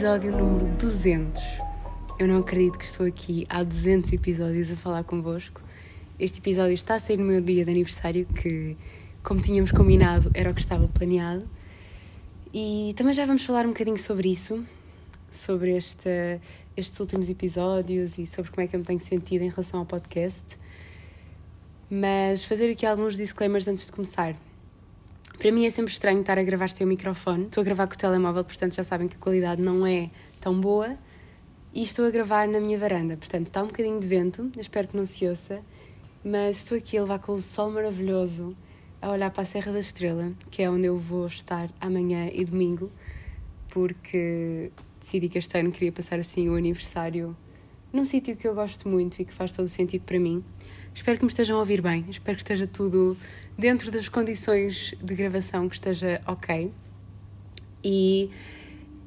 episódio número 200. Eu não acredito que estou aqui há 200 episódios a falar convosco. Este episódio está a sair no meu dia de aniversário, que, como tínhamos combinado, era o que estava planeado. E também já vamos falar um bocadinho sobre isso, sobre este, estes últimos episódios e sobre como é que eu me tenho sentido em relação ao podcast. Mas fazer aqui alguns disclaimers antes de começar. Para mim é sempre estranho estar a gravar sem o microfone. Estou a gravar com o telemóvel, portanto já sabem que a qualidade não é tão boa. E estou a gravar na minha varanda, portanto está um bocadinho de vento, espero que não se ouça. Mas estou aqui a levar com o sol maravilhoso a olhar para a Serra da Estrela, que é onde eu vou estar amanhã e domingo, porque decidi que este ano queria passar assim o aniversário num sítio que eu gosto muito e que faz todo o sentido para mim. Espero que me estejam a ouvir bem, espero que esteja tudo dentro das condições de gravação, que esteja ok. E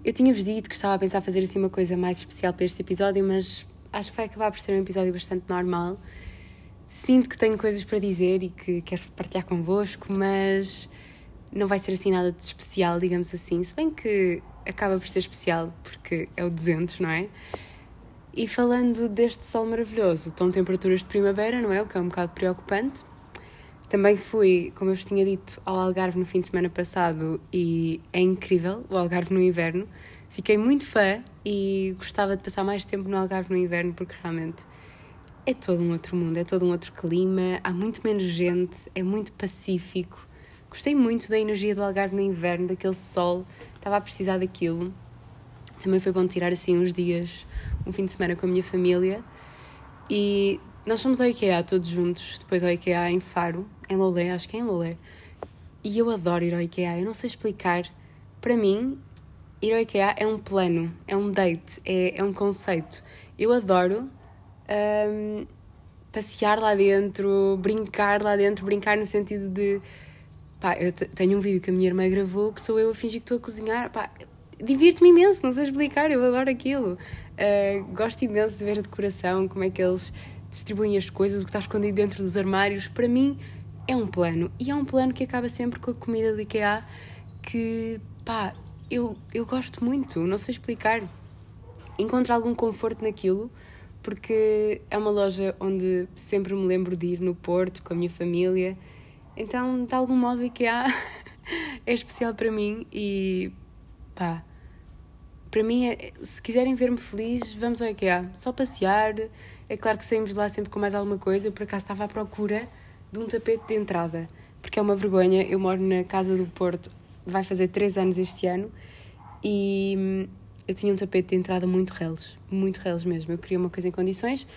eu tinha-vos dito que estava a pensar fazer assim uma coisa mais especial para este episódio, mas acho que vai acabar por ser um episódio bastante normal. Sinto que tenho coisas para dizer e que quero partilhar convosco, mas não vai ser assim nada de especial, digamos assim. Se bem que acaba por ser especial, porque é o 200, não é? E falando deste sol maravilhoso, estão temperaturas de primavera, não é? O que é um bocado preocupante. Também fui, como eu vos tinha dito, ao Algarve no fim de semana passado e é incrível o Algarve no inverno. Fiquei muito fã e gostava de passar mais tempo no Algarve no inverno porque realmente é todo um outro mundo, é todo um outro clima, há muito menos gente, é muito pacífico. Gostei muito da energia do Algarve no inverno, daquele sol, estava a precisar daquilo. Também foi bom tirar assim uns dias um fim de semana com a minha família e nós fomos ao IKEA todos juntos, depois ao IKEA em Faro, em Lolé, acho que é em Lolé. E eu adoro ir ao IKEA, eu não sei explicar. Para mim, ir ao IKEA é um plano, é um date, é, é um conceito. Eu adoro um, passear lá dentro, brincar lá dentro, brincar no sentido de. Pá, eu tenho um vídeo que a minha irmã gravou que sou eu a fingir que estou a cozinhar. Pá, divirto-me imenso, não sei explicar, eu adoro aquilo. Uh, gosto imenso de ver a decoração, como é que eles distribuem as coisas, o que está escondido dentro dos armários. Para mim é um plano. E é um plano que acaba sempre com a comida do IKEA que, pá, eu, eu gosto muito, não sei explicar. Encontro algum conforto naquilo, porque é uma loja onde sempre me lembro de ir no Porto com a minha família. Então, de algum modo, o IKEA é especial para mim e, pá, para mim, é, se quiserem ver-me feliz, vamos ao IKEA. Só passear. É claro que saímos de lá sempre com mais alguma coisa. Eu, por acaso, estava à procura de um tapete de entrada. Porque é uma vergonha. Eu moro na Casa do Porto, vai fazer 3 anos este ano. E hum, eu tinha um tapete de entrada muito reles. Muito reles mesmo. Eu queria uma coisa em condições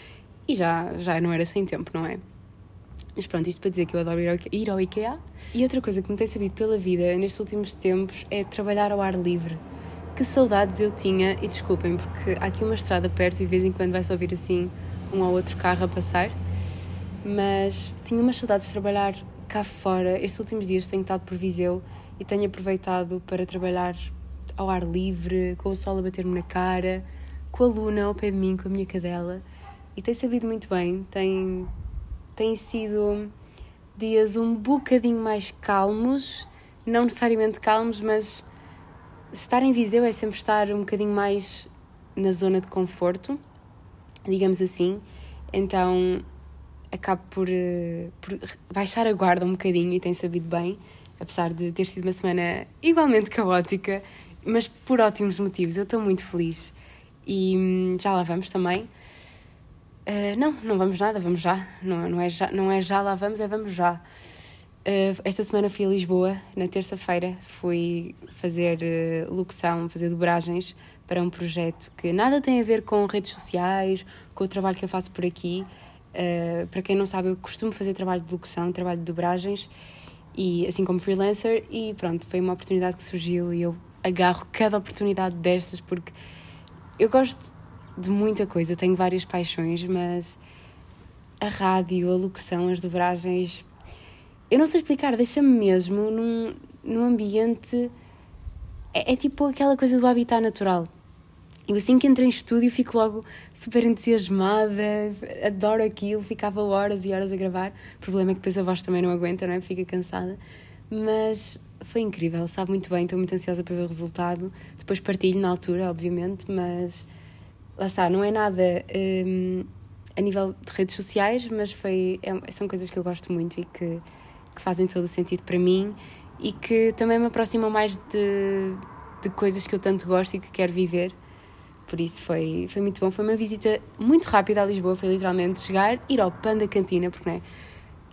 e já, já não era sem tempo, não é? Mas pronto, isto para dizer que eu adoro ir ao IKEA. E outra coisa que me tem sabido pela vida nestes últimos tempos é trabalhar ao ar livre que saudades eu tinha, e desculpem, porque há aqui uma estrada perto e de vez em quando vai-se ouvir assim um ou outro carro a passar, mas tinha umas saudades de trabalhar cá fora. Estes últimos dias tenho estado por Viseu e tenho aproveitado para trabalhar ao ar livre, com o sol a bater-me na cara, com a luna ao pé de mim, com a minha cadela, e tem sabido muito bem. Tem, tem sido dias um bocadinho mais calmos, não necessariamente calmos, mas estar em Viseu é sempre estar um bocadinho mais na zona de conforto, digamos assim. Então acabo por, eh, por baixar a guarda um bocadinho e tem sabido bem, apesar de ter sido uma semana igualmente caótica, mas por ótimos motivos. Eu estou muito feliz e hum, já lá vamos também. Uh, não, não vamos nada, vamos já. Não, não, é já. não é já lá vamos, é vamos já. Uh, esta semana fui a Lisboa, na terça-feira, fui fazer uh, locução, fazer dobragens para um projeto que nada tem a ver com redes sociais, com o trabalho que eu faço por aqui. Uh, para quem não sabe, eu costumo fazer trabalho de locução, trabalho de dobragens, e assim como freelancer, e pronto, foi uma oportunidade que surgiu e eu agarro cada oportunidade destas porque eu gosto de muita coisa, tenho várias paixões, mas a rádio, a locução, as dobragens eu não sei explicar, deixa-me mesmo num, num ambiente. É, é, tipo aquela coisa do habitat natural. Eu assim que entro em estúdio fico logo super entusiasmada, adoro aquilo, ficava horas e horas a gravar. O problema é que depois a voz também não aguenta, não é? Fica cansada. Mas foi incrível, sabe muito bem, estou muito ansiosa para ver o resultado. Depois partilho na altura, obviamente, mas lá está, não é nada um, a nível de redes sociais, mas foi, é, são coisas que eu gosto muito e que, que fazem todo o sentido para mim e que também me aproximam mais de, de coisas que eu tanto gosto e que quero viver. Por isso foi, foi muito bom. Foi uma visita muito rápida a Lisboa, foi literalmente chegar, ir ao Panda Cantina, porque né,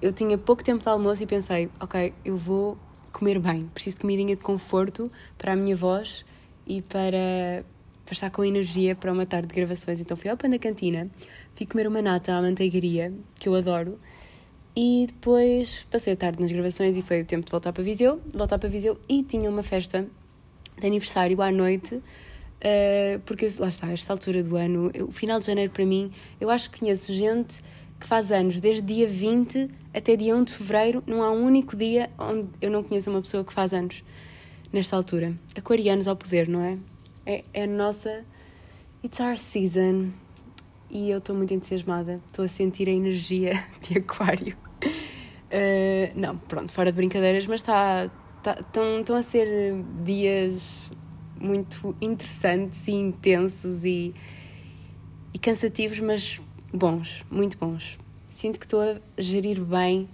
eu tinha pouco tempo de almoço e pensei, ok, eu vou comer bem, preciso de comidinha de conforto para a minha voz e para, para estar com energia para uma tarde de gravações. Então fui ao Panda Cantina, fui comer uma nata à manteigaria, que eu adoro, e depois passei a tarde nas gravações e foi o tempo de voltar para Viseu, voltar para Viseu e tinha uma festa de aniversário à noite, uh, porque lá está, esta altura do ano, o final de janeiro para mim, eu acho que conheço gente que faz anos desde dia 20 até dia 1 de fevereiro, não há um único dia onde eu não conheço uma pessoa que faz anos nesta altura. Aquarianos ao poder, não é? É, é a nossa. It's our season. E eu estou muito entusiasmada, estou a sentir a energia de Aquário. Uh, não, pronto, fora de brincadeiras, mas está. Estão tá, a ser dias muito interessantes e intensos e, e cansativos, mas bons, muito bons. Sinto que estou a gerir bem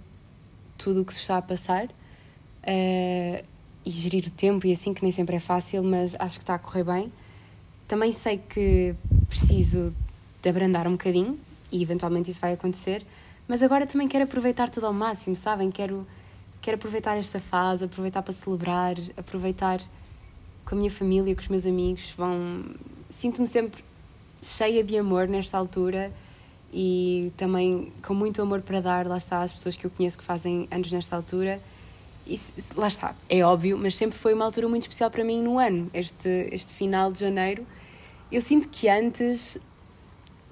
tudo o que se está a passar uh, e gerir o tempo e assim, que nem sempre é fácil, mas acho que está a correr bem. Também sei que preciso de abrandar um bocadinho e eventualmente isso vai acontecer, mas agora também quero aproveitar tudo ao máximo, sabem? Quero, quero aproveitar esta fase, aproveitar para celebrar, aproveitar com a minha família, com os meus amigos. Vão... Sinto-me sempre cheia de amor nesta altura e também com muito amor para dar, lá está, as pessoas que eu conheço que fazem anos nesta altura. E lá está, é óbvio, mas sempre foi uma altura muito especial para mim no ano, este, este final de janeiro. Eu sinto que antes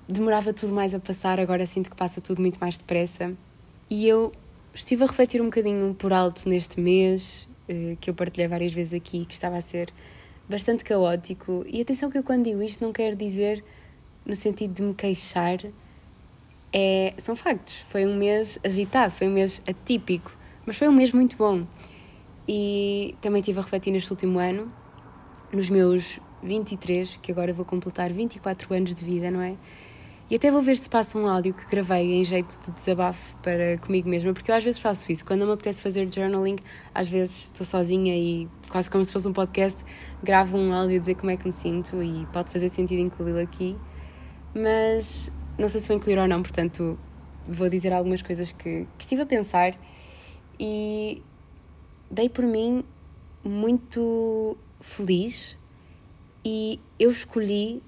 demorava tudo mais a passar, agora sinto que passa tudo muito mais depressa. E eu estive a refletir um bocadinho por alto neste mês, eh, que eu partilhei várias vezes aqui, que estava a ser bastante caótico. E atenção que eu quando digo isto não quero dizer no sentido de me queixar, é, são factos. Foi um mês agitado, foi um mês atípico, mas foi um mês muito bom. E também estive a refletir neste último ano, nos meus 23, que agora vou completar 24 anos de vida, não é? E até vou ver se passa um áudio que gravei em jeito de desabafo para comigo mesma, porque eu às vezes faço isso. Quando não me apetece fazer journaling, às vezes estou sozinha e, quase como se fosse um podcast, gravo um áudio a dizer como é que me sinto e pode fazer sentido incluí-lo aqui. Mas não sei se vou incluir ou não, portanto vou dizer algumas coisas que, que estive a pensar e dei por mim muito feliz e eu escolhi,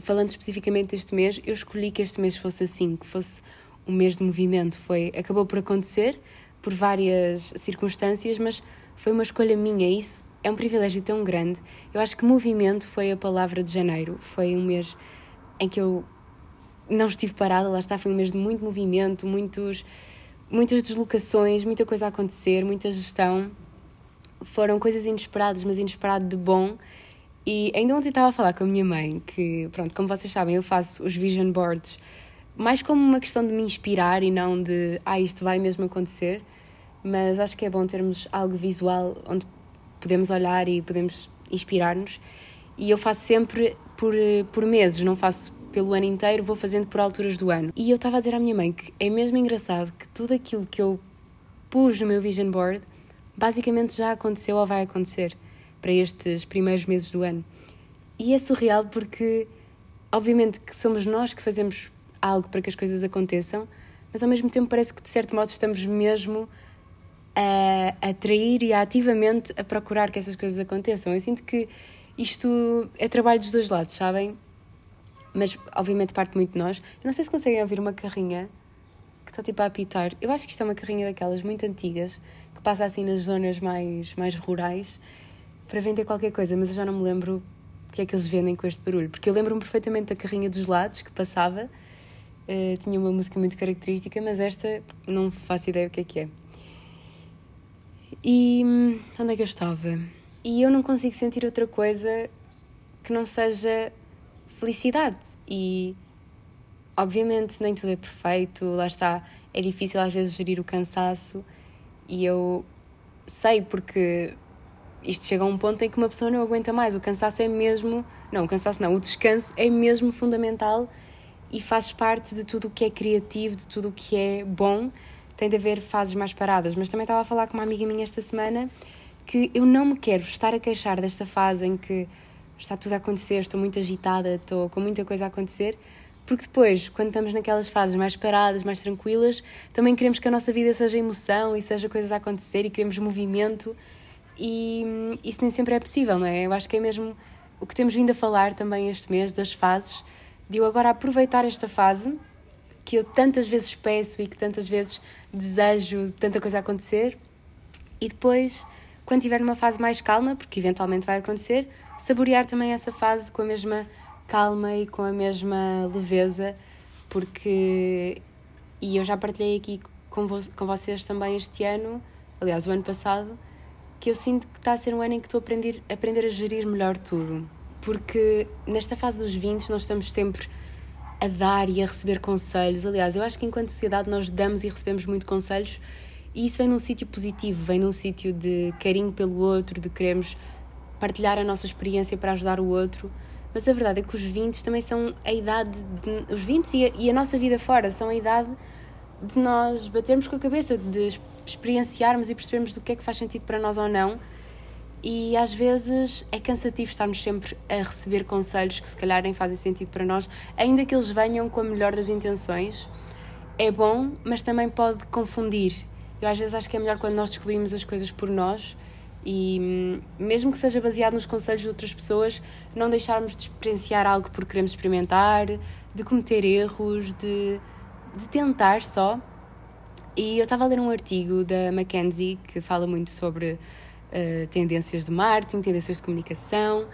falando especificamente deste mês, eu escolhi que este mês fosse assim, que fosse um mês de movimento. Foi, acabou por acontecer por várias circunstâncias, mas foi uma escolha minha. Isso é um privilégio tão grande. Eu acho que movimento foi a palavra de janeiro. Foi um mês em que eu não estive parada, lá está, foi um mês de muito movimento, muitos, muitas deslocações, muita coisa a acontecer, muita gestão. Foram coisas inesperadas, mas inesperado de bom. E ainda ontem estava a falar com a minha mãe que, pronto, como vocês sabem, eu faço os vision boards mais como uma questão de me inspirar e não de, ah, isto vai mesmo acontecer. Mas acho que é bom termos algo visual onde podemos olhar e podemos inspirar-nos. E eu faço sempre por, por meses, não faço pelo ano inteiro, vou fazendo por alturas do ano. E eu estava a dizer à minha mãe que é mesmo engraçado que tudo aquilo que eu pus no meu vision board basicamente já aconteceu ou vai acontecer para estes primeiros meses do ano. E é surreal porque, obviamente, que somos nós que fazemos algo para que as coisas aconteçam, mas ao mesmo tempo parece que, de certo modo, estamos mesmo a atrair e a ativamente a procurar que essas coisas aconteçam. Eu sinto que isto é trabalho dos dois lados, sabem? mas obviamente parte muito de nós. Eu não sei se conseguem ouvir uma carrinha que está tipo a apitar. Eu acho que isto é uma carrinha daquelas muito antigas que passa assim nas zonas mais, mais rurais para vender qualquer coisa, mas eu já não me lembro o que é que eles vendem com este barulho, porque eu lembro-me perfeitamente da carrinha dos lados que passava, uh, tinha uma música muito característica, mas esta não faço ideia o que é que é. E hum, onde é que eu estava? E eu não consigo sentir outra coisa que não seja felicidade. E obviamente nem tudo é perfeito, lá está, é difícil às vezes gerir o cansaço e eu sei porque isto chega a um ponto em que uma pessoa não aguenta mais. O cansaço é mesmo. Não, o cansaço não, o descanso é mesmo fundamental e faz parte de tudo o que é criativo, de tudo o que é bom. Tem de haver fases mais paradas. Mas também estava a falar com uma amiga minha esta semana que eu não me quero estar a queixar desta fase em que está tudo a acontecer, estou muito agitada, estou com muita coisa a acontecer, porque depois, quando estamos naquelas fases mais paradas, mais tranquilas, também queremos que a nossa vida seja emoção e seja coisas a acontecer e queremos movimento e hum, isso nem sempre é possível, não é? Eu acho que é mesmo o que temos vindo a falar também este mês das fases, de eu agora aproveitar esta fase que eu tantas vezes peço e que tantas vezes desejo tanta coisa acontecer e depois, quando estiver numa fase mais calma, porque eventualmente vai acontecer, saborear também essa fase com a mesma calma e com a mesma leveza, porque. E eu já partilhei aqui com, vo com vocês também este ano, aliás, o ano passado, que eu sinto que está a ser um ano em que estou a aprender, a aprender a gerir melhor tudo. Porque nesta fase dos 20 nós estamos sempre a dar e a receber conselhos. Aliás, eu acho que enquanto sociedade nós damos e recebemos muito conselhos e isso vem num sítio positivo, vem num sítio de carinho pelo outro, de queremos partilhar a nossa experiência para ajudar o outro. Mas a verdade é que os 20 também são a idade. De, os 20 e a, e a nossa vida fora são a idade de nós batermos com a cabeça, de experienciarmos e percebermos o que é que faz sentido para nós ou não. E às vezes é cansativo estarmos sempre a receber conselhos que se calhar nem fazem sentido para nós, ainda que eles venham com a melhor das intenções. É bom, mas também pode confundir. Eu às vezes acho que é melhor quando nós descobrimos as coisas por nós e hum, mesmo que seja baseado nos conselhos de outras pessoas, não deixarmos de experienciar algo porque queremos experimentar, de cometer erros, de, de tentar só. E eu estava a ler um artigo da Mackenzie que fala muito sobre uh, tendências de marketing, tendências de comunicação,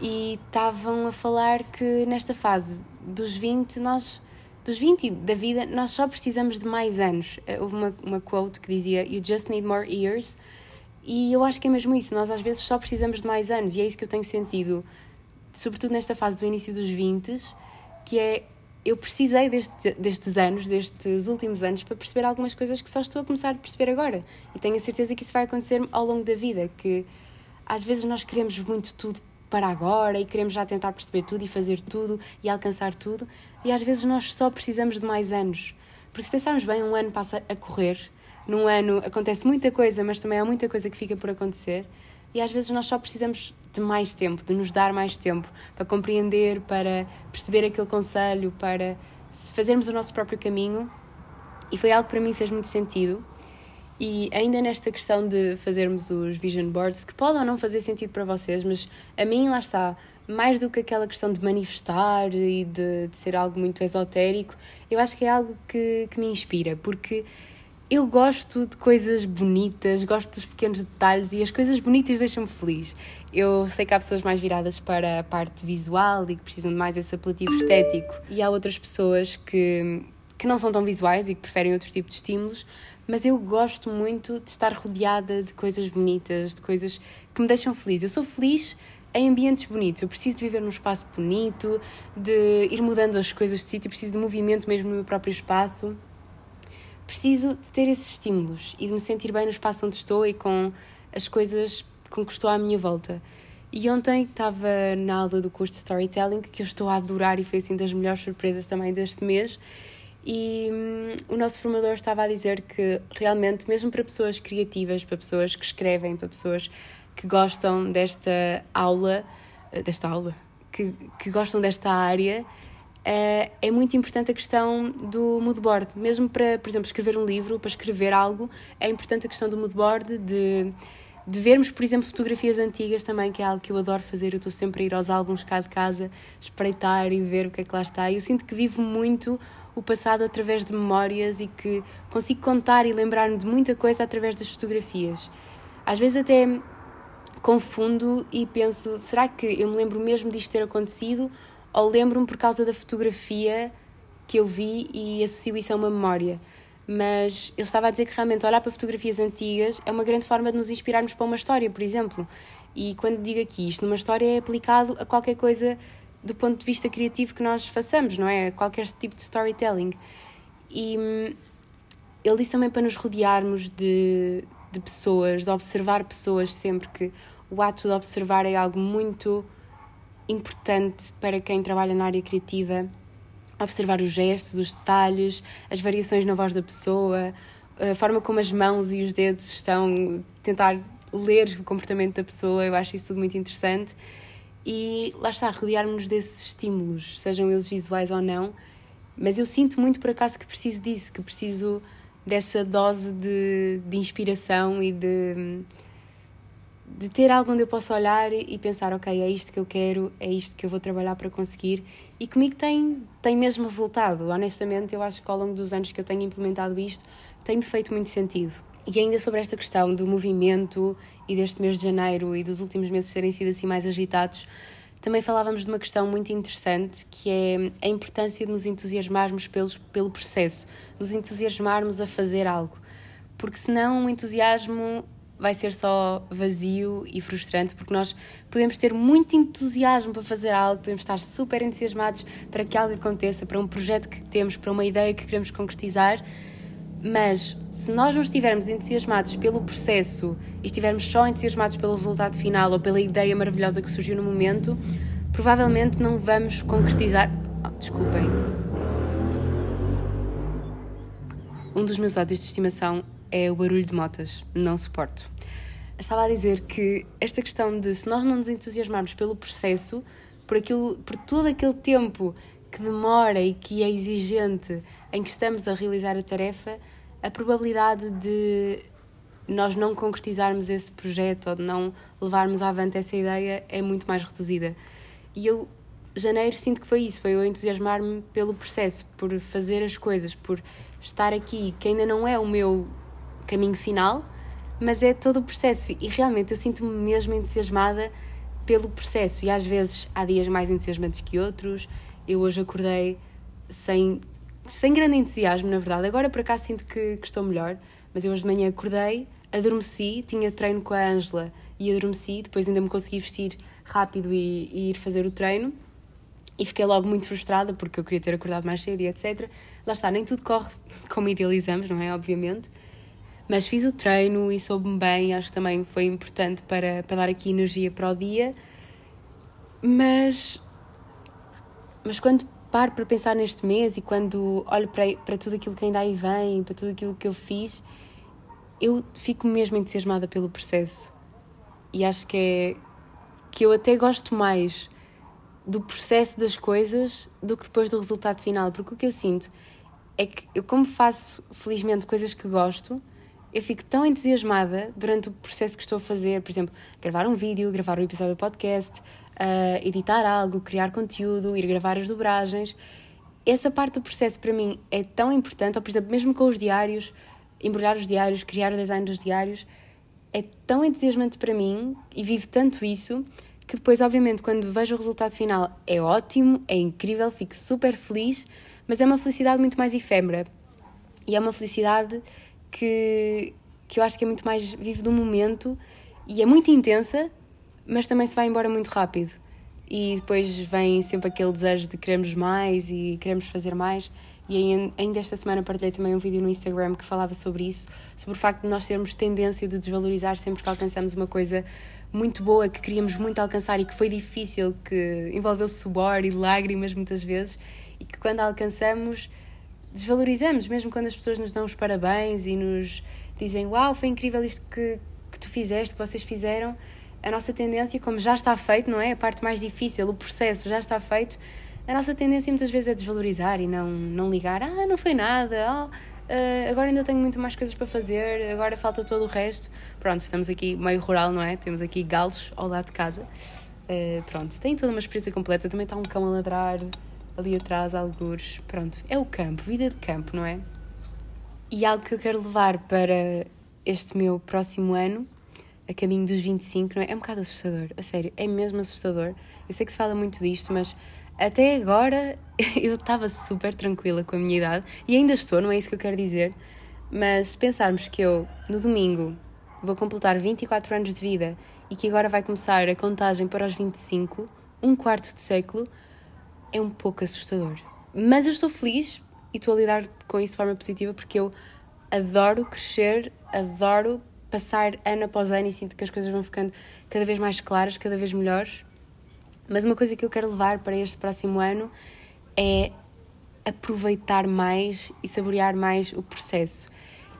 e estavam a falar que nesta fase dos 20, nós, dos 20 da vida, nós só precisamos de mais anos. Uh, houve uma, uma quote que dizia: You just need more years e eu acho que é mesmo isso, nós às vezes só precisamos de mais anos, e é isso que eu tenho sentido, sobretudo nesta fase do início dos 20, que é eu precisei deste, destes anos, destes últimos anos, para perceber algumas coisas que só estou a começar a perceber agora. E tenho a certeza que isso vai acontecer ao longo da vida, que às vezes nós queremos muito tudo para agora e queremos já tentar perceber tudo e fazer tudo e alcançar tudo, e às vezes nós só precisamos de mais anos. Porque se pensarmos bem, um ano passa a correr num ano acontece muita coisa, mas também há muita coisa que fica por acontecer. E às vezes nós só precisamos de mais tempo, de nos dar mais tempo para compreender, para perceber aquele conselho, para fazermos o nosso próprio caminho. E foi algo que para mim fez muito sentido. E ainda nesta questão de fazermos os vision boards, que pode ou não fazer sentido para vocês, mas a mim lá está, mais do que aquela questão de manifestar e de, de ser algo muito esotérico, eu acho que é algo que, que me inspira, porque eu gosto de coisas bonitas, gosto dos pequenos detalhes e as coisas bonitas deixam-me feliz. Eu sei que há pessoas mais viradas para a parte visual e que precisam de mais esse apelativo estético, e há outras pessoas que, que não são tão visuais e que preferem outro tipo de estímulos, mas eu gosto muito de estar rodeada de coisas bonitas, de coisas que me deixam feliz. Eu sou feliz em ambientes bonitos. Eu preciso de viver num espaço bonito, de ir mudando as coisas de sítio, preciso de movimento mesmo no meu próprio espaço preciso de ter esses estímulos e de me sentir bem no espaço onde estou e com as coisas com que estou à minha volta. E ontem estava na aula do curso de Storytelling, que eu estou a adorar e foi assim das melhores surpresas também deste mês. E hum, o nosso formador estava a dizer que realmente, mesmo para pessoas criativas, para pessoas que escrevem, para pessoas que gostam desta aula, eh, desta aula, que, que gostam desta área, Uh, é muito importante a questão do mood board. Mesmo para, por exemplo, escrever um livro, para escrever algo, é importante a questão do mood board, de, de vermos, por exemplo, fotografias antigas também, que é algo que eu adoro fazer. Eu estou sempre a ir aos álbuns cá de casa, espreitar e ver o que é que lá está. Eu sinto que vivo muito o passado através de memórias e que consigo contar e lembrar-me de muita coisa através das fotografias. Às vezes até confundo e penso, será que eu me lembro mesmo disto ter acontecido ou lembro-me por causa da fotografia que eu vi e associo isso a uma memória. Mas eu estava a dizer que realmente olhar para fotografias antigas é uma grande forma de nos inspirarmos para uma história, por exemplo. E quando digo aqui isto, numa história é aplicado a qualquer coisa do ponto de vista criativo que nós façamos, não é? Qualquer tipo de storytelling. E hum, ele disse também para nos rodearmos de, de pessoas, de observar pessoas sempre que o ato de observar é algo muito importante para quem trabalha na área criativa. Observar os gestos, os detalhes, as variações na voz da pessoa, a forma como as mãos e os dedos estão, tentar ler o comportamento da pessoa, eu acho isso tudo muito interessante. E lá está, rodearmos desses estímulos, sejam eles visuais ou não, mas eu sinto muito por acaso que preciso disso, que preciso dessa dose de, de inspiração e de, de ter algo onde eu possa olhar e pensar, ok, é isto que eu quero, é isto que eu vou trabalhar para conseguir e comigo tem, tem mesmo resultado. Honestamente, eu acho que ao longo dos anos que eu tenho implementado isto, tem-me feito muito sentido. E ainda sobre esta questão do movimento e deste mês de janeiro e dos últimos meses terem sido assim mais agitados, também falávamos de uma questão muito interessante que é a importância de nos entusiasmarmos pelos, pelo processo, nos entusiasmarmos a fazer algo. Porque senão o entusiasmo vai ser só vazio e frustrante, porque nós podemos ter muito entusiasmo para fazer algo, podemos estar super entusiasmados para que algo aconteça, para um projeto que temos, para uma ideia que queremos concretizar mas se nós não estivermos entusiasmados pelo processo e estivermos só entusiasmados pelo resultado final ou pela ideia maravilhosa que surgiu no momento, provavelmente não vamos concretizar. Oh, desculpem. Um dos meus ódios de estimação é o barulho de motas. Não suporto. Estava a dizer que esta questão de se nós não nos entusiasmarmos pelo processo, por, aquilo, por todo aquele tempo que demora e que é exigente em que estamos a realizar a tarefa, a probabilidade de nós não concretizarmos esse projeto ou de não levarmos avante essa ideia é muito mais reduzida. E eu, janeiro, sinto que foi isso, foi eu entusiasmar-me pelo processo, por fazer as coisas, por estar aqui, que ainda não é o meu caminho final, mas é todo o processo. E realmente eu sinto-me mesmo entusiasmada pelo processo. E às vezes há dias mais entusiasmantes que outros, eu hoje acordei sem, sem grande entusiasmo, na verdade. Agora por acaso sinto que, que estou melhor, mas eu hoje de manhã acordei, adormeci, tinha treino com a Ângela e adormeci, depois ainda me consegui vestir rápido e, e, ir fazer o treino. E fiquei logo muito frustrada porque eu queria ter acordado mais cedo e etc. Lá está, nem tudo corre como idealizamos, não é? Obviamente. Mas fiz o treino e soube-me bem, acho que também foi importante para, para dar aqui energia para o dia. Mas mas quando paro para pensar neste mês e quando olho para, para tudo aquilo que ainda aí vem, para tudo aquilo que eu fiz, eu fico mesmo entusiasmada pelo processo. E acho que é que eu até gosto mais do processo das coisas do que depois do resultado final, porque o que eu sinto é que eu como faço felizmente coisas que gosto, eu fico tão entusiasmada durante o processo que estou a fazer, por exemplo, gravar um vídeo, gravar um episódio do podcast, uh, editar algo, criar conteúdo, ir gravar as dobragens. Essa parte do processo para mim é tão importante, ou por exemplo, mesmo com os diários, embrulhar os diários, criar o design dos diários, é tão entusiasmante para mim e vivo tanto isso que depois, obviamente, quando vejo o resultado final, é ótimo, é incrível, fico super feliz, mas é uma felicidade muito mais efêmera. E é uma felicidade que, que eu acho que é muito mais vivo do momento e é muito intensa, mas também se vai embora muito rápido. E depois vem sempre aquele desejo de queremos mais e queremos fazer mais. E ainda esta semana partilhei também um vídeo no Instagram que falava sobre isso, sobre o facto de nós termos tendência de desvalorizar sempre que alcançamos uma coisa muito boa, que queríamos muito alcançar e que foi difícil, que envolveu suor e lágrimas muitas vezes, e que quando alcançamos desvalorizamos, mesmo quando as pessoas nos dão os parabéns e nos dizem Uau, foi incrível isto que, que tu fizeste, que vocês fizeram a nossa tendência, como já está feito, não é? A parte mais difícil, o processo já está feito, a nossa tendência muitas vezes é desvalorizar e não, não ligar, ah, não foi nada, oh, uh, agora ainda tenho muito mais coisas para fazer, agora falta todo o resto. Pronto, estamos aqui meio rural, não é? Temos aqui galos ao lado de casa. Uh, pronto, tem toda uma experiência completa, também está um cão a ladrar ali atrás, algures. Pronto, é o campo, vida de campo, não é? E algo que eu quero levar para este meu próximo ano a caminho dos 25, não é? É um bocado assustador, a sério, é mesmo assustador. Eu sei que se fala muito disto, mas até agora eu estava super tranquila com a minha idade e ainda estou, não é isso que eu quero dizer. Mas se pensarmos que eu, no domingo, vou completar 24 anos de vida e que agora vai começar a contagem para os 25, um quarto de século, é um pouco assustador. Mas eu estou feliz e estou a lidar com isso de forma positiva porque eu adoro crescer, adoro passar ano após ano e sinto que as coisas vão ficando cada vez mais claras, cada vez melhores. Mas uma coisa que eu quero levar para este próximo ano é aproveitar mais e saborear mais o processo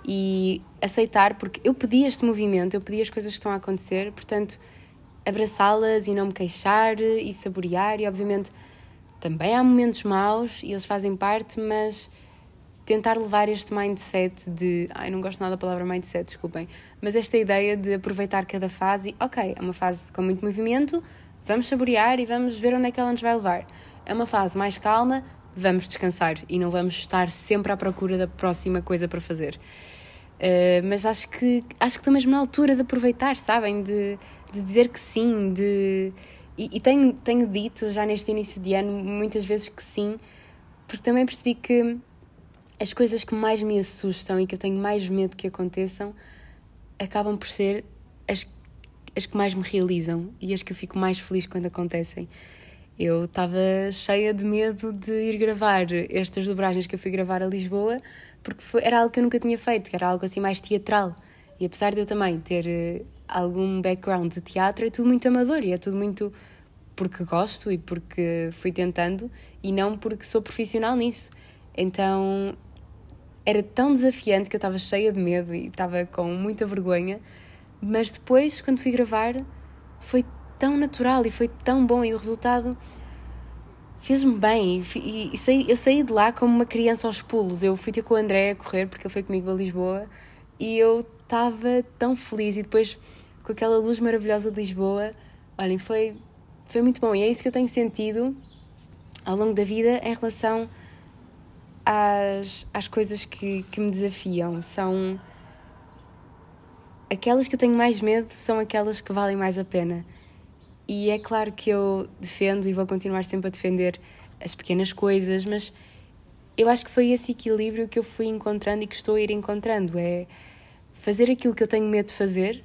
e aceitar, porque eu pedi este movimento, eu pedi as coisas que estão a acontecer, portanto, abraçá-las e não me queixar e saborear. E obviamente também há momentos maus e eles fazem parte, mas tentar levar este mindset de. Ai, não gosto nada da palavra mindset, desculpem. Mas esta ideia de aproveitar cada fase. Ok, é uma fase com muito movimento, vamos saborear e vamos ver onde é que ela nos vai levar. É uma fase mais calma, vamos descansar e não vamos estar sempre à procura da próxima coisa para fazer. Uh, mas acho que acho que estou mesmo na altura de aproveitar, sabem? De, de dizer que sim, de. E, e tenho, tenho dito já neste início de ano muitas vezes que sim, porque também percebi que as coisas que mais me assustam e que eu tenho mais medo que aconteçam acabam por ser as, as que mais me realizam e as que eu fico mais feliz quando acontecem. Eu estava cheia de medo de ir gravar estas dobragens que eu fui gravar a Lisboa, porque foi, era algo que eu nunca tinha feito, que era algo assim mais teatral. E apesar de eu também ter eh, algum background de teatro, é tudo muito amador e é tudo muito porque gosto e porque fui tentando e não porque sou profissional nisso. Então era tão desafiante que eu estava cheia de medo e estava com muita vergonha, mas depois, quando fui gravar, foi tão natural e foi tão bom e o resultado fez-me bem e, e saí, eu saí de lá como uma criança aos pulos. Eu fui ter com o André a correr porque ele foi comigo a Lisboa e eu estava tão feliz e depois com aquela luz maravilhosa de Lisboa, olhem, foi, foi muito bom e é isso que eu tenho sentido ao longo da vida em relação às, às coisas que, que me desafiam. São. Aquelas que eu tenho mais medo são aquelas que valem mais a pena. E é claro que eu defendo e vou continuar sempre a defender as pequenas coisas, mas eu acho que foi esse equilíbrio que eu fui encontrando e que estou a ir encontrando. É fazer aquilo que eu tenho medo de fazer,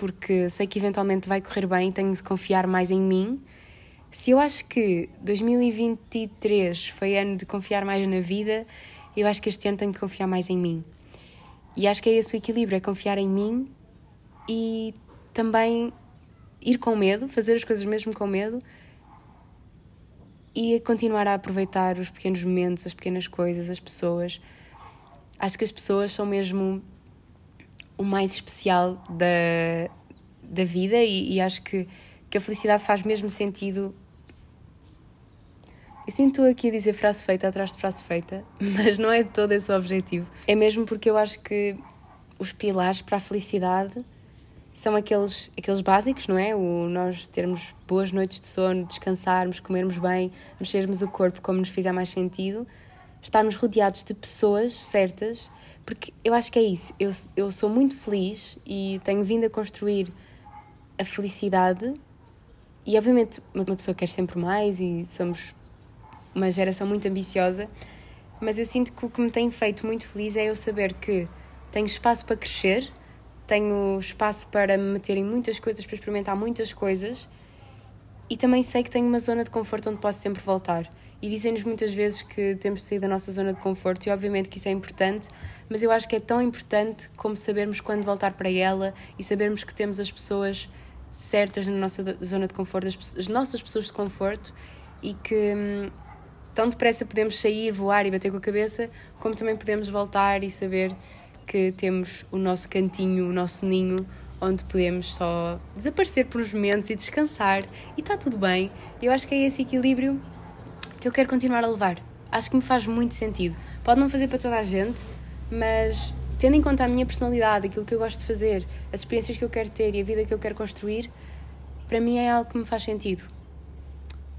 porque sei que eventualmente vai correr bem, tenho de confiar mais em mim se eu acho que 2023 foi ano de confiar mais na vida, eu acho que este ano tenho de confiar mais em mim. E acho que é esse o equilíbrio: é confiar em mim e também ir com medo, fazer as coisas mesmo com medo e continuar a aproveitar os pequenos momentos, as pequenas coisas, as pessoas. Acho que as pessoas são mesmo o mais especial da, da vida e, e acho que que a felicidade faz mesmo sentido. Eu sinto aqui a dizer frase feita atrás de frase feita, mas não é todo esse o objetivo. É mesmo porque eu acho que os pilares para a felicidade são aqueles, aqueles básicos, não é? O nós termos boas noites de sono, descansarmos, comermos bem, mexermos o corpo como nos fizer mais sentido, estarmos rodeados de pessoas certas, porque eu acho que é isso. Eu, eu sou muito feliz e tenho vindo a construir a felicidade e obviamente uma pessoa quer sempre mais e somos uma geração muito ambiciosa, mas eu sinto que o que me tem feito muito feliz é eu saber que tenho espaço para crescer, tenho espaço para me meter em muitas coisas, para experimentar muitas coisas e também sei que tenho uma zona de conforto onde posso sempre voltar. E dizem-nos muitas vezes que temos de sair da nossa zona de conforto, e obviamente que isso é importante, mas eu acho que é tão importante como sabermos quando voltar para ela e sabermos que temos as pessoas certas na nossa zona de conforto, as, as nossas pessoas de conforto e que hum, tão depressa podemos sair, voar e bater com a cabeça, como também podemos voltar e saber que temos o nosso cantinho, o nosso ninho, onde podemos só desaparecer por uns momentos e descansar e está tudo bem. Eu acho que é esse equilíbrio que eu quero continuar a levar. Acho que me faz muito sentido. Pode não fazer para toda a gente, mas tendo em conta a minha personalidade, aquilo que eu gosto de fazer, as experiências que eu quero ter e a vida que eu quero construir, para mim é algo que me faz sentido.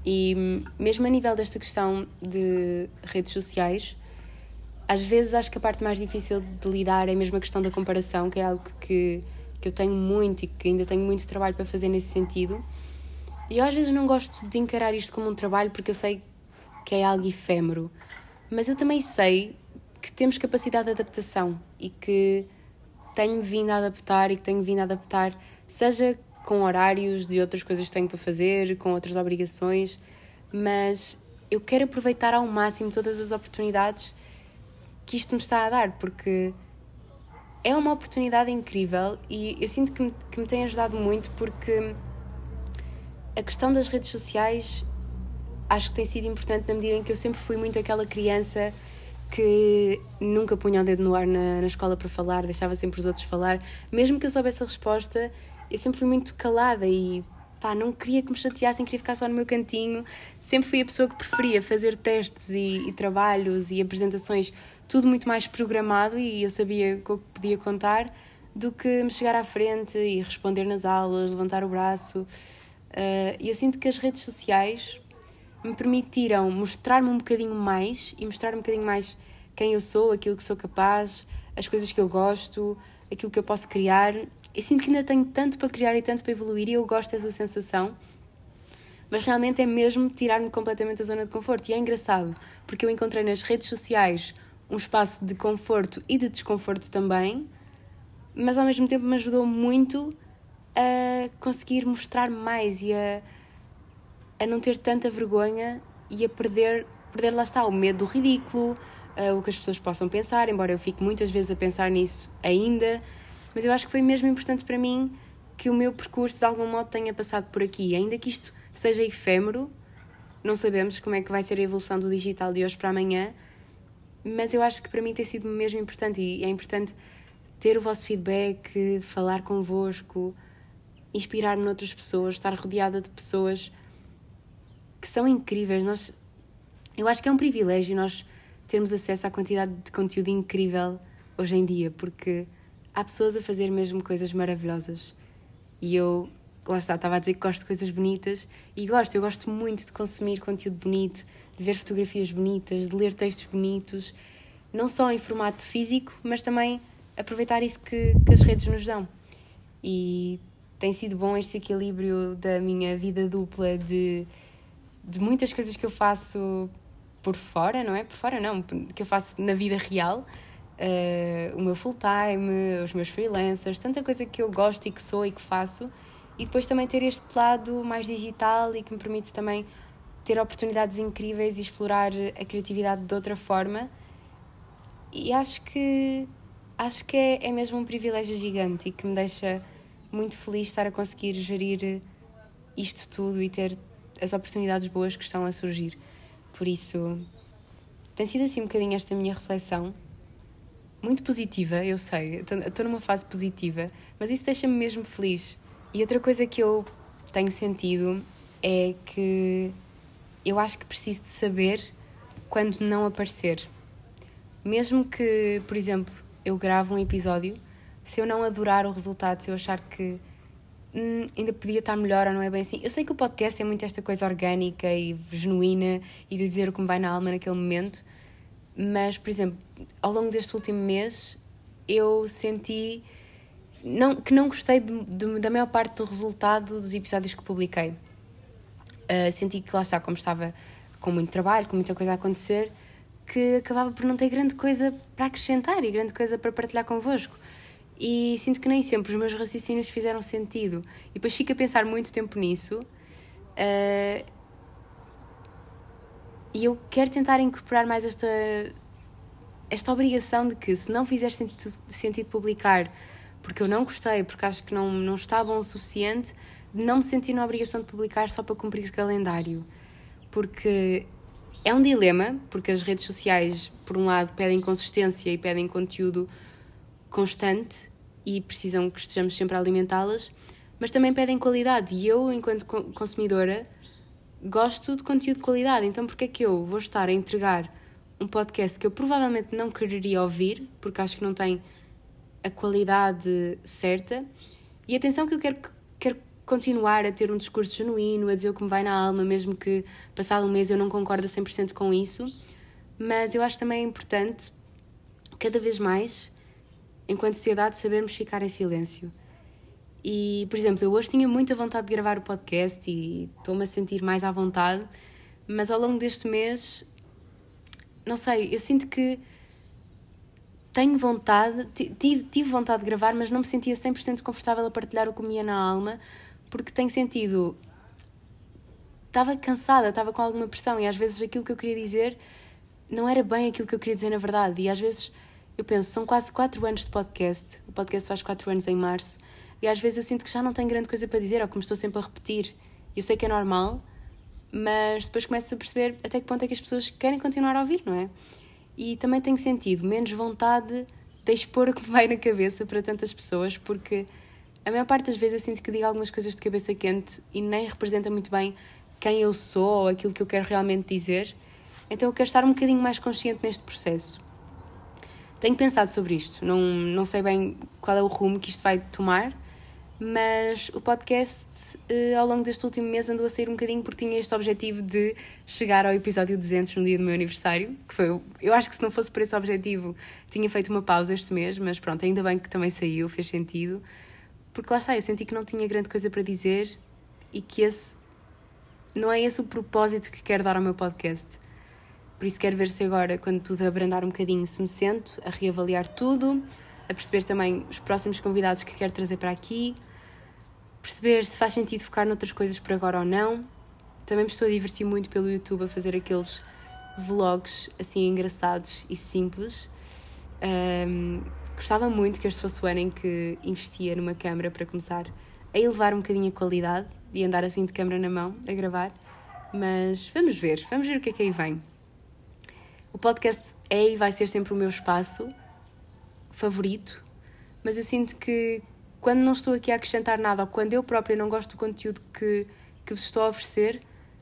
E mesmo a nível desta questão de redes sociais, às vezes acho que a parte mais difícil de lidar é mesmo a questão da comparação, que é algo que, que eu tenho muito e que ainda tenho muito trabalho para fazer nesse sentido. E eu às vezes não gosto de encarar isto como um trabalho porque eu sei que é algo efêmero. Mas eu também sei que temos capacidade de adaptação e que tenho vindo a adaptar e que tenho vindo a adaptar, seja com horários de outras coisas que tenho para fazer, com outras obrigações, mas eu quero aproveitar ao máximo todas as oportunidades que isto me está a dar, porque é uma oportunidade incrível e eu sinto que me, que me tem ajudado muito porque a questão das redes sociais acho que tem sido importante na medida em que eu sempre fui muito aquela criança que nunca punha o dedo no ar na, na escola para falar, deixava sempre os outros falar. Mesmo que eu soubesse a resposta, eu sempre fui muito calada e pá, não queria que me chateassem, queria ficar só no meu cantinho. Sempre fui a pessoa que preferia fazer testes e, e trabalhos e apresentações, tudo muito mais programado e eu sabia com o que podia contar do que me chegar à frente e responder nas aulas, levantar o braço. Uh, e eu sinto que as redes sociais me permitiram mostrar-me um bocadinho mais e mostrar um bocadinho mais quem eu sou, aquilo que sou capaz, as coisas que eu gosto, aquilo que eu posso criar. Eu sinto que ainda tenho tanto para criar e tanto para evoluir e eu gosto dessa sensação. Mas realmente é mesmo tirar-me completamente da zona de conforto. E é engraçado, porque eu encontrei nas redes sociais um espaço de conforto e de desconforto também, mas ao mesmo tempo me ajudou muito a conseguir mostrar mais e a, a não ter tanta vergonha e a perder, perder lá está, o medo do ridículo, uh, o que as pessoas possam pensar, embora eu fique muitas vezes a pensar nisso ainda, mas eu acho que foi mesmo importante para mim que o meu percurso de algum modo tenha passado por aqui, ainda que isto seja efêmero, não sabemos como é que vai ser a evolução do digital de hoje para amanhã, mas eu acho que para mim tem sido mesmo importante e é importante ter o vosso feedback, falar convosco, inspirar-me noutras pessoas, estar rodeada de pessoas que são incríveis. Nós, eu acho que é um privilégio nós termos acesso à quantidade de conteúdo incrível hoje em dia, porque há pessoas a fazer mesmo coisas maravilhosas. E eu, lá está, estava a dizer que gosto de coisas bonitas e gosto, eu gosto muito de consumir conteúdo bonito, de ver fotografias bonitas, de ler textos bonitos, não só em formato físico, mas também aproveitar isso que, que as redes nos dão. E tem sido bom este equilíbrio da minha vida dupla de, de muitas coisas que eu faço por fora, não é? Por fora não, que eu faço na vida real, uh, o meu full time, os meus freelancers, tanta coisa que eu gosto e que sou e que faço, e depois também ter este lado mais digital e que me permite também ter oportunidades incríveis e explorar a criatividade de outra forma. E acho que acho que é, é mesmo um privilégio gigante e que me deixa muito feliz estar a conseguir gerir isto tudo e ter as oportunidades boas que estão a surgir. Por isso, tem sido assim um bocadinho esta minha reflexão. Muito positiva, eu sei, estou numa fase positiva, mas isso deixa-me mesmo feliz. E outra coisa que eu tenho sentido é que eu acho que preciso de saber quando não aparecer. Mesmo que, por exemplo, eu gravo um episódio se eu não adorar o resultado, se eu achar que hum, ainda podia estar melhor ou não é bem assim. Eu sei que o podcast é muito esta coisa orgânica e genuína e de dizer o que me vai na alma naquele momento, mas, por exemplo, ao longo deste último mês eu senti não, que não gostei de, de, da maior parte do resultado dos episódios que publiquei. Uh, senti que lá está, como estava com muito trabalho, com muita coisa a acontecer, que acabava por não ter grande coisa para acrescentar e grande coisa para partilhar convosco e sinto que nem sempre os meus raciocínios fizeram sentido. E depois fico a pensar muito tempo nisso. Uh, e eu quero tentar incorporar mais esta, esta obrigação de que, se não fizer sentido, sentido publicar porque eu não gostei, porque acho que não, não está bom o suficiente, de não me sentir na obrigação de publicar só para cumprir calendário. Porque é um dilema, porque as redes sociais, por um lado, pedem consistência e pedem conteúdo constante, e precisam que estejamos sempre a alimentá-las, mas também pedem qualidade. E eu, enquanto consumidora, gosto de conteúdo de qualidade. Então, porque é que eu vou estar a entregar um podcast que eu provavelmente não quereria ouvir, porque acho que não tem a qualidade certa? E atenção, que eu quero, quero continuar a ter um discurso genuíno, a dizer o que me vai na alma, mesmo que passado um mês eu não concordo a 100% com isso. Mas eu acho também importante, cada vez mais, enquanto sociedade, sabermos ficar em silêncio. E, por exemplo, eu hoje tinha muita vontade de gravar o podcast e estou-me a sentir mais à vontade, mas ao longo deste mês, não sei, eu sinto que tenho vontade, tive, tive vontade de gravar, mas não me sentia 100% confortável a partilhar o que me ia na alma, porque tenho sentido. Estava cansada, estava com alguma pressão e às vezes aquilo que eu queria dizer não era bem aquilo que eu queria dizer na verdade, e às vezes eu penso, são quase 4 anos de podcast, o podcast faz 4 anos em março, e às vezes eu sinto que já não tenho grande coisa para dizer, ou como estou sempre a repetir. Eu sei que é normal, mas depois começo a perceber até que ponto é que as pessoas querem continuar a ouvir, não é? E também tenho sentido menos vontade de expor o que me vai na cabeça para tantas pessoas, porque a maior parte das vezes eu sinto que digo algumas coisas de cabeça quente e nem representa muito bem quem eu sou ou aquilo que eu quero realmente dizer. Então eu quero estar um bocadinho mais consciente neste processo. Tenho pensado sobre isto, não, não sei bem qual é o rumo que isto vai tomar, mas o podcast uh, ao longo deste último mês andou a sair um bocadinho porque tinha este objetivo de chegar ao episódio 200 no dia do meu aniversário, que foi, eu acho que se não fosse por esse objetivo tinha feito uma pausa este mês, mas pronto, ainda bem que também saiu, fez sentido, porque lá está, eu senti que não tinha grande coisa para dizer e que esse não é esse o propósito que quero dar ao meu podcast. Por isso quero ver se agora, quando tudo abrandar um bocadinho, se me sento a reavaliar tudo, a perceber também os próximos convidados que quero trazer para aqui, perceber se faz sentido focar noutras coisas por agora ou não. Também me estou a divertir muito pelo YouTube a fazer aqueles vlogs assim engraçados e simples. Um, gostava muito que este fosse o ano em que investia numa câmera para começar a elevar um bocadinho a qualidade e andar assim de câmera na mão a gravar. Mas vamos ver, vamos ver o que é que aí vem. O podcast é e vai ser sempre o meu espaço favorito, mas eu sinto que quando não estou aqui a acrescentar nada ou quando eu própria não gosto do conteúdo que, que vos estou a oferecer,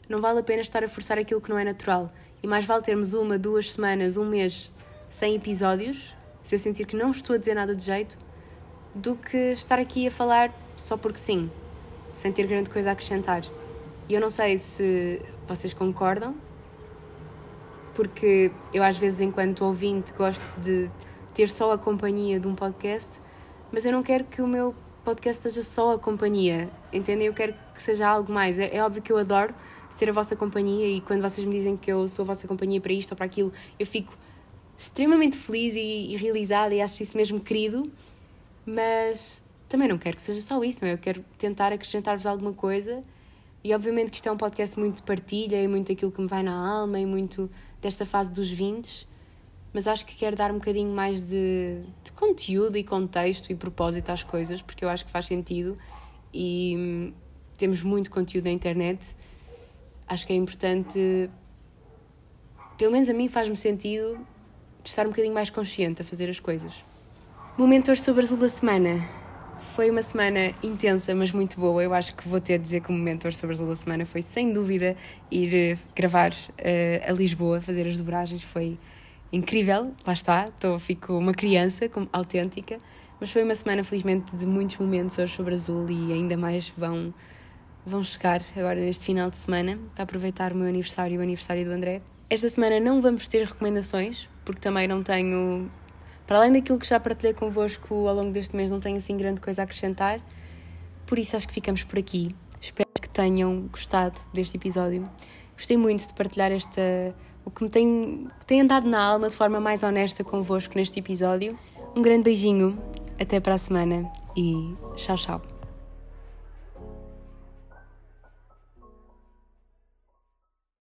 não vale a pena estar a forçar aquilo que não é natural. E mais vale termos uma, duas semanas, um mês sem episódios, se eu sentir que não estou a dizer nada de jeito, do que estar aqui a falar só porque sim, sem ter grande coisa a acrescentar. E eu não sei se vocês concordam, porque eu às vezes enquanto ouvinte gosto de ter só a companhia de um podcast, mas eu não quero que o meu podcast seja só a companhia, entendem? Eu quero que seja algo mais. É, é, óbvio que eu adoro ser a vossa companhia e quando vocês me dizem que eu sou a vossa companhia para isto ou para aquilo, eu fico extremamente feliz e, e realizada e acho isso mesmo querido, mas também não quero que seja só isso, não é? Eu quero tentar acrescentar-vos alguma coisa e obviamente que isto é um podcast muito de partilha e muito aquilo que me vai na alma e muito desta fase dos 20, mas acho que quero dar um bocadinho mais de, de conteúdo e contexto e propósito às coisas, porque eu acho que faz sentido e hum, temos muito conteúdo na internet. Acho que é importante, pelo menos a mim faz-me sentido, estar um bocadinho mais consciente a fazer as coisas. Momento hoje sobre azul da semana. Foi uma semana intensa, mas muito boa. Eu acho que vou ter de dizer que o momento sobre a azul da semana foi, sem dúvida, ir eh, gravar uh, a Lisboa, fazer as dobragens. Foi incrível, lá está. Tô, fico uma criança como, autêntica. Mas foi uma semana, felizmente, de muitos momentos hoje sobre azul e ainda mais vão, vão chegar agora neste final de semana para aproveitar o meu aniversário e o aniversário do André. Esta semana não vamos ter recomendações, porque também não tenho para além daquilo que já partilhei convosco ao longo deste mês, não tenho assim grande coisa a acrescentar. Por isso acho que ficamos por aqui. Espero que tenham gostado deste episódio. Gostei muito de partilhar esta o que me tem, tem andado na alma de forma mais honesta convosco neste episódio. Um grande beijinho, até para a semana e tchau, tchau.